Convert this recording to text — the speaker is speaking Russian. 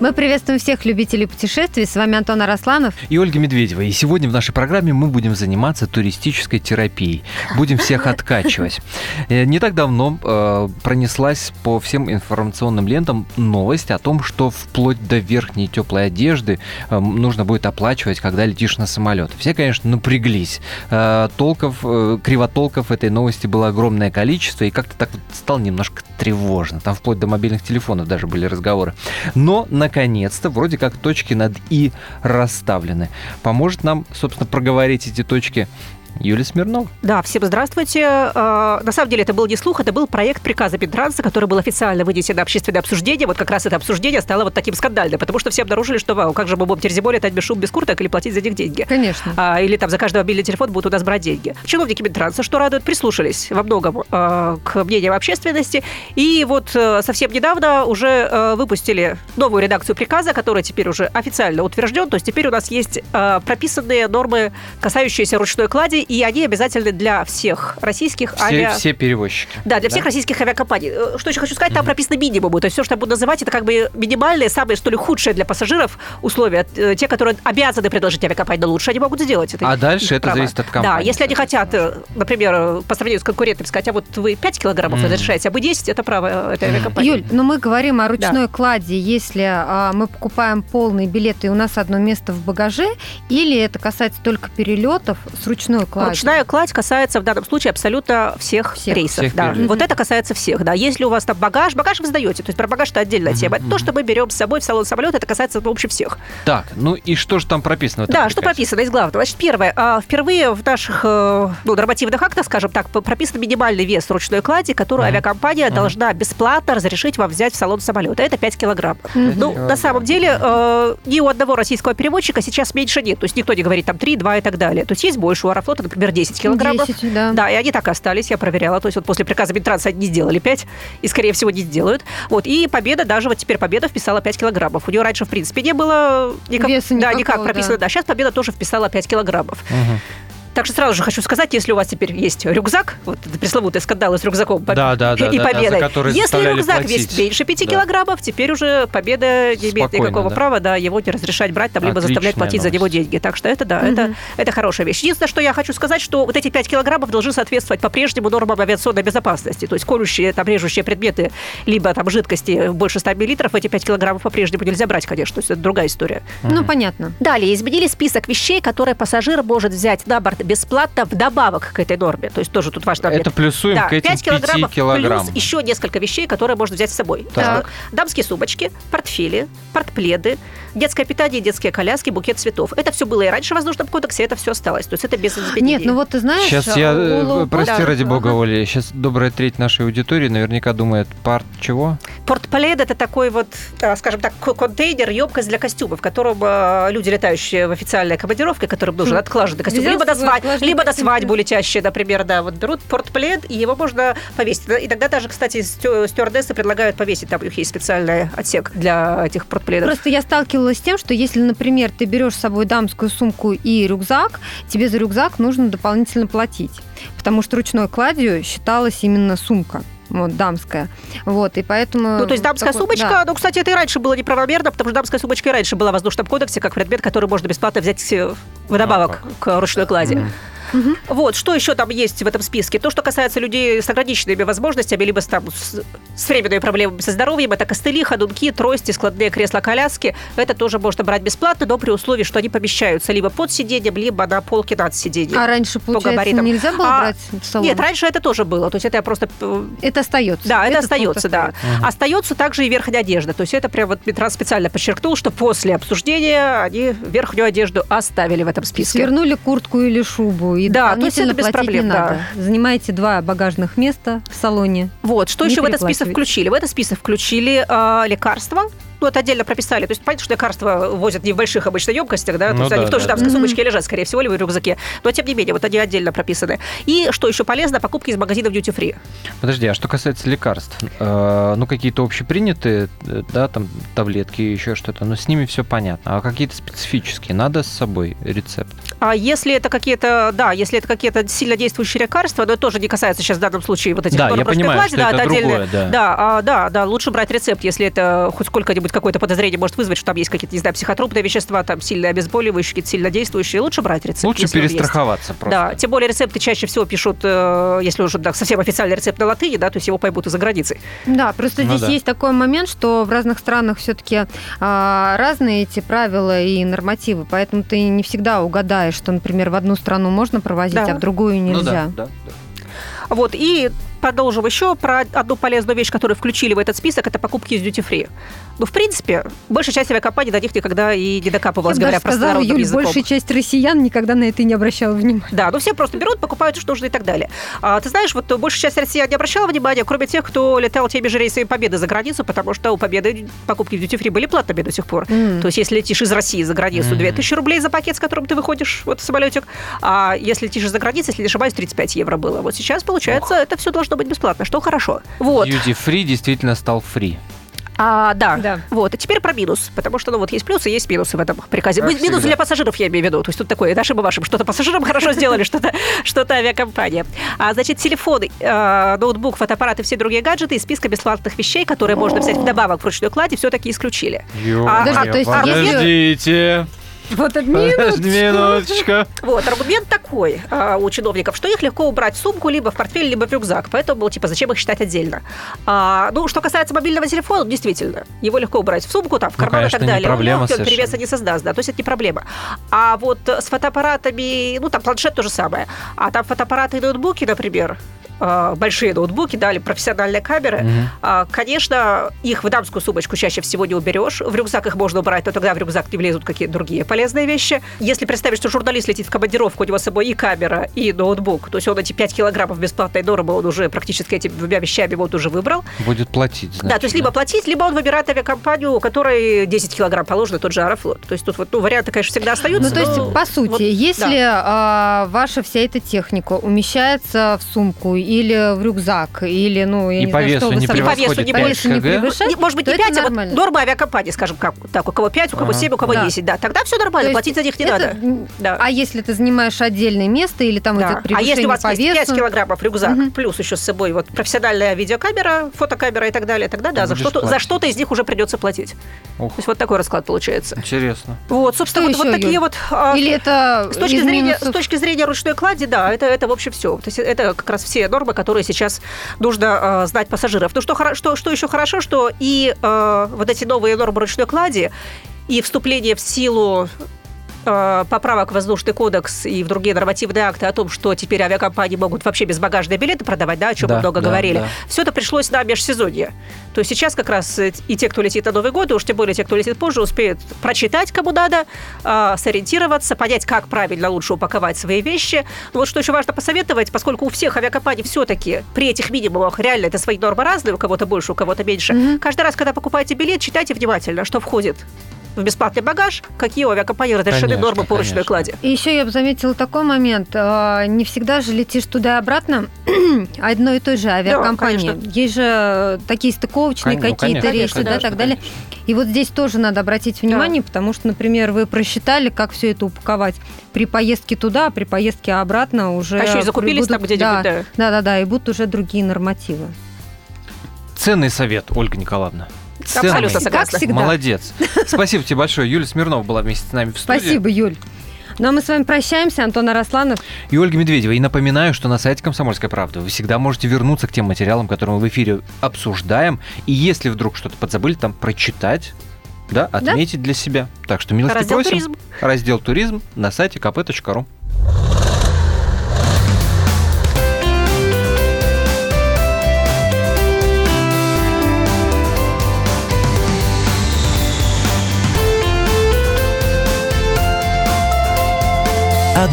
Мы приветствуем всех любителей путешествий. С вами Антон Арасланов. И Ольга Медведева. И сегодня в нашей программе мы будем заниматься туристической терапией. Будем всех откачивать. Э, не так давно э, пронеслась по всем информационным лентам новость о том, что вплоть до верхней теплой одежды э, нужно будет оплачивать, когда летишь на самолет. Все, конечно, напряглись. Толков, кривотолков этой новости было огромное количество, и как-то так вот стало немножко тревожно. Там вплоть до мобильных телефонов даже были разговоры. Но, на наконец-то вроде как точки над «и» расставлены. Поможет нам, собственно, проговорить эти точки Юлия Смирнов. Да, всем здравствуйте. А, на самом деле это был не слух, это был проект приказа Минтранса, который был официально вынесен на общественное обсуждение. Вот как раз это обсуждение стало вот таким скандальным, потому что все обнаружили, что вау, как же мы будем теперь зимой летать без шуб, без курток или платить за них деньги. Конечно. А, или там за каждый мобильный телефон будут у нас брать деньги. Чиновники Минтранса, что радует, прислушались во многом а, к мнениям общественности. И вот а, совсем недавно уже а, выпустили новую редакцию приказа, который теперь уже официально утвержден. То есть теперь у нас есть а, прописанные нормы, касающиеся ручной клади и они обязательны для всех российских все, авиа... Все перевозчики. Да, для да? всех российских авиакомпаний. Э, что еще хочу сказать, там mm-hmm. прописаны минимумы. То есть все, что я буду называть, это как бы минимальные, самые, что ли, худшие для пассажиров условия. Э, те, которые обязаны предложить авиакомпании, но лучше они могут сделать. Это а дальше это зависит от компании. Да, если они хотят, э, например, по сравнению с конкурентами, сказать, а вот вы 5 килограммов mm-hmm. разрешаете, а вы 10, это право этой авиакомпании. Юль, но мы говорим о ручной да. кладе, если а, мы покупаем полный билет, и у нас одно место в багаже, или это касается только перелетов с ручной кладью? Ручная кладь касается в данном случае абсолютно всех, всех рейсов. Всех да. Вот это касается всех. Да. Если у вас там багаж, багаж вы сдаете. То есть про багаж это отдельная тема. Это то, что мы берем с собой в салон самолета, это касается в общем всех. Так, ну и что же там прописано? Да, что прописано из главного. Значит, первое. А, впервые в наших э, ну, нормативных актах, скажем так, прописан минимальный вес ручной клади, которую uh-huh. авиакомпания uh-huh. должна бесплатно разрешить вам взять в салон самолета. Это 5 килограмм. Uh-huh. Ну, на самом деле, э, ни у одного российского переводчика сейчас меньше нет. То есть никто не говорит там 3, 2 и так далее. То есть есть больше у Аэрофлота, например, 10 килограммов. 10, да. Да, и они так и остались, я проверяла. То есть вот после приказа Минтранса они не сделали 5, и, скорее всего, не сделают. Вот, и Победа, даже вот теперь Победа вписала 5 килограммов. У нее раньше, в принципе, не было никак, Веса да, никак прописано. Да. да, сейчас Победа тоже вписала 5 килограммов. Угу. Так что сразу же хочу сказать, если у вас теперь есть рюкзак, вот пресловутый скандал с рюкзаком да, да, да, и да, победой, да, если рюкзак платить. весит меньше 5 да. килограммов, теперь уже победа не имеет никакого да. права да, его не разрешать брать, там, либо заставлять платить новость. за него деньги. Так что это, да, угу. это, это хорошая вещь. Единственное, что я хочу сказать, что вот эти 5 килограммов должны соответствовать по-прежнему нормам авиационной безопасности. То есть колющие, там, режущие предметы, либо там жидкости больше 100 миллилитров, эти 5 килограммов по-прежнему нельзя брать, конечно. То есть это другая история. Угу. Ну, понятно. Далее, изменили список вещей, которые пассажир может взять на борт бесплатно в добавок к этой норме. То есть тоже тут важно... Это плюсуем да, к этим 5 килограммов, килограммам. плюс еще несколько вещей, которые можно взять с собой. Так. Дамские сумочки, портфели, портпледы, детское питание, детские коляски, букет цветов. Это все было и раньше в воздушном кодексе, это все осталось. То есть это без изменений. Нет, ну вот ты знаешь... Сейчас я, улу... Э, прости да. ради бога, Оля, сейчас добрая треть нашей аудитории наверняка думает, парт чего? Портплед это такой вот, э, скажем так, контейнер, емкость для костюмов, в котором э, люди, летающие в официальной командировке, которым нужен хм. отклаженный костюм, либо на, свадь, либо на свадьбу летящие, например, да, вот берут портплед, и его можно повесить. И тогда даже, кстати, стюардессы предлагают повесить, там у них есть специальный отсек для этих портпледов. Просто я сталкивалась с тем, что если, например, ты берешь с собой дамскую сумку и рюкзак, тебе за рюкзак нужно дополнительно платить, потому что ручной кладью считалась именно сумка вот, дамская. Вот, и поэтому... Ну, то есть дамская такой, сумочка, да. ну, кстати, это и раньше было неправомерно, потому что дамская сумочка и раньше была в воздушном кодексе как предмет, который можно бесплатно взять вдобавок а, к ручной клади. Mm. Угу. Вот, что еще там есть в этом списке? То, что касается людей с ограниченными возможностями, либо с, там, с, с временными проблемами со здоровьем, это костыли, ходунки, трости, складные кресла-коляски. Это тоже можно брать бесплатно, но при условии, что они помещаются либо под сиденьем, либо на полке над сиденьем. А раньше, получается, нельзя было а, брать в салон? Нет, раньше это тоже было. То есть это я просто... Э, это остается? Да, это, это остается, да. Угу. Остается также и верхняя одежда. То есть это прям вот Петра специально подчеркнул, что после обсуждения они верхнюю одежду оставили в этом списке. Свернули куртку или шубу и да, то есть это без проблем, не да. Надо. Занимаете два багажных места в салоне. Вот, что еще в этот список включили? В этот список включили э, лекарства, ну, это отдельно прописали. То есть, понятно, что лекарства возят не в больших обычно емкостях, да, то ну, есть да, они в той же дамской да. сумочке лежат, скорее всего, или в рюкзаке. Но, тем не менее, вот они отдельно прописаны. И, что еще полезно, покупки из магазинов duty free. Подожди, а что касается лекарств? Э, ну, какие-то общепринятые, да, там, таблетки, еще что-то, но с ними все понятно. А какие-то специфические, надо с собой рецепт? А если это какие-то, да, если это какие-то сильно действующие лекарства, но это тоже не касается сейчас в данном случае вот этих Да, я понимаю, клади, что да, это отдельные- другое, да. Да, а, да, да, лучше брать рецепт, если это хоть сколько-нибудь какое-то подозрение может вызвать, что там есть какие-то, не знаю, психотропные вещества, там сильно обезболивающие, какие-то сильно действующие, лучше брать рецепт. Лучше если он есть. перестраховаться просто. Да, тем более рецепты чаще всего пишут, э, если уже да, совсем официальный рецепт на латыни, да, то есть его поймут и за границей. Да, просто Ну здесь да. есть такой момент, что в разных странах все-таки разные эти правила и нормативы, поэтому ты не всегда угадаешь, что, например, в одну страну можно провозить, Да. а в другую Ну нельзя. да, да, да. Вот, и продолжим еще про одну полезную вещь, которую включили в этот список, это покупки из duty free. Ну, в принципе, большая часть авиакомпаний до них никогда и не докапывалась, Я говоря даже сказала, простонародным Юль, языком. большая часть россиян никогда на это не обращала внимания. Да, ну все просто берут, покупают, что нужно и так далее. А, ты знаешь, вот большая часть россиян не обращала внимания, кроме тех, кто летал теми же рейсами Победы за границу, потому что у Победы покупки в duty free были платными до сих пор. М. То есть, если летишь из России за границу, Мгм. 2000 рублей за пакет, с которым ты выходишь вот в самолетик, а если летишь за границей, если не ошибаюсь, 35 евро было. Вот сейчас, получается, это все должно быть бесплатно, что хорошо. Вот. Duty free действительно стал free. А, да. Да. Вот. А теперь про минус. Потому что, ну, вот есть плюсы, есть минусы в этом приказе. Как Ми- минусы всегда. для пассажиров, я имею в виду. То есть тут такое, нашим и вашим. Что-то пассажирам хорошо сделали, что-то что авиакомпания. А, значит, телефоны, э, ноутбук, фотоаппарат и все другие гаджеты из списка бесплатных вещей, которые можно взять вдобавок в ручной кладе, все-таки исключили. А, если- подождите. Вот Подожди минуточку. Вот, аргумент такой а, у чиновников, что их легко убрать в сумку, либо в портфель, либо в рюкзак. Поэтому, типа, зачем их считать отдельно? А, ну, что касается мобильного телефона, действительно, его легко убрать в сумку, там, в Ну, карман конечно, и так не далее. проблема Он легкий, он перевеса не создаст, да, то есть это не проблема. А вот с фотоаппаратами, ну, там планшет то же самое. А там фотоаппараты и ноутбуки, например, большие ноутбуки, да, или профессиональные камеры, а, Конечно, их в дамскую сумочку чаще всего не уберешь. В рюкзак их можно убрать, но тогда в рюкзак не влезут какие-то другие полезные вещи. Если представить, что журналист летит в командировку, у него с собой и камера, и ноутбук, то есть он эти 5 килограммов бесплатной нормы, он уже практически этими двумя вещами вот уже выбрал. Будет платить, значит. да, то есть либо платить, либо он выбирает авиакомпанию, у которой 10 килограмм положено, тот же Аэрофлот. То есть тут вот ну, варианты, конечно, всегда остаются. Ну, то есть, но по сути, вот, если а, ваша вся эта техника умещается в сумку или в рюкзак, или, ну, я И не по знаю, весу что вы не превосходит не по весу не 5 кг. превышает, Не, может быть, то не это 5, а вот нормально. норма авиакомпании, скажем, как, так, у кого 5, у кого Ага. 7, у кого Да. 10, да. Тогда все То нормально, есть платить за них не это- надо. Да. А если ты занимаешь отдельное место или там Да. идет А превышение если у вас по есть весу? 5 килограммов рюкзак, Мгм. плюс еще с собой вот профессиональная видеокамера, фотокамера и так далее, тогда да, за Будешь что-то, за платить. что-то из них уже придется платить. Ух. То есть вот такой расклад получается. Интересно. Вот, собственно, Что вот, вот еще, такие Юль? вот... а, Или это с точки, из зрения, с точки зрения ручной клади, да, это, это в общем все. То есть это как раз все нормы, которые сейчас нужно э, знать пассажиров. Ну что, что, что еще хорошо, что и э, вот эти новые нормы ручной клади, и вступление в силу поправок в воздушный кодекс и в другие нормативные акты о том, что теперь авиакомпании могут вообще безбагажные билеты продавать, да, о чем Да, мы много да, говорили. да. Все это пришлось на межсезонье. То есть сейчас как раз э, и те, кто летит на Новый год, и уж тем более те, кто летит позже, успеют прочитать, кому надо, э, сориентироваться, понять, как правильно лучше упаковать свои вещи. Но вот что еще важно посоветовать, поскольку у всех авиакомпаний все-таки при этих минимумах реально это свои нормы разные, у кого-то больше, у кого-то меньше. Мгм. Каждый раз, когда покупаете билет, читайте внимательно, что входит в бесплатный багаж, какие у авиакомпании разрешены Конечно, нормы по ручной конечно. клади. И еще я бы заметила такой момент. э, Не всегда же летишь туда и обратно одной и той же авиакомпании. конечно. Есть же такие стыковочные Кон- ну, какие-то конечно, рейсы, да, так далее. И вот здесь тоже надо обратить внимание, потому что, например, вы просчитали, как все это упаковать при поездке туда, а при поездке обратно уже... А еще и закупились там где-нибудь, да, да. да, да, да, и будут уже другие нормативы. Ценный совет, Ольга Николаевна. Абсолютно Ценный. согласна. Как всегда. Молодец. Спасибо тебе большое. Юлия Смирнова была вместе с нами в студии. Спасибо, Юль. Ну а мы с вами прощаемся. Антон Арасланов. И Ольга Медведева. И напоминаю, что на сайте «Комсомольской правды» вы всегда можете вернуться к тем материалам, которые мы в эфире обсуждаем. И если вдруг что-то подзабыли, там прочитать, да, отметить для себя. Так что милости Раздел просим. «Туризм». Раздел «Туризм» на сайте kp.ru.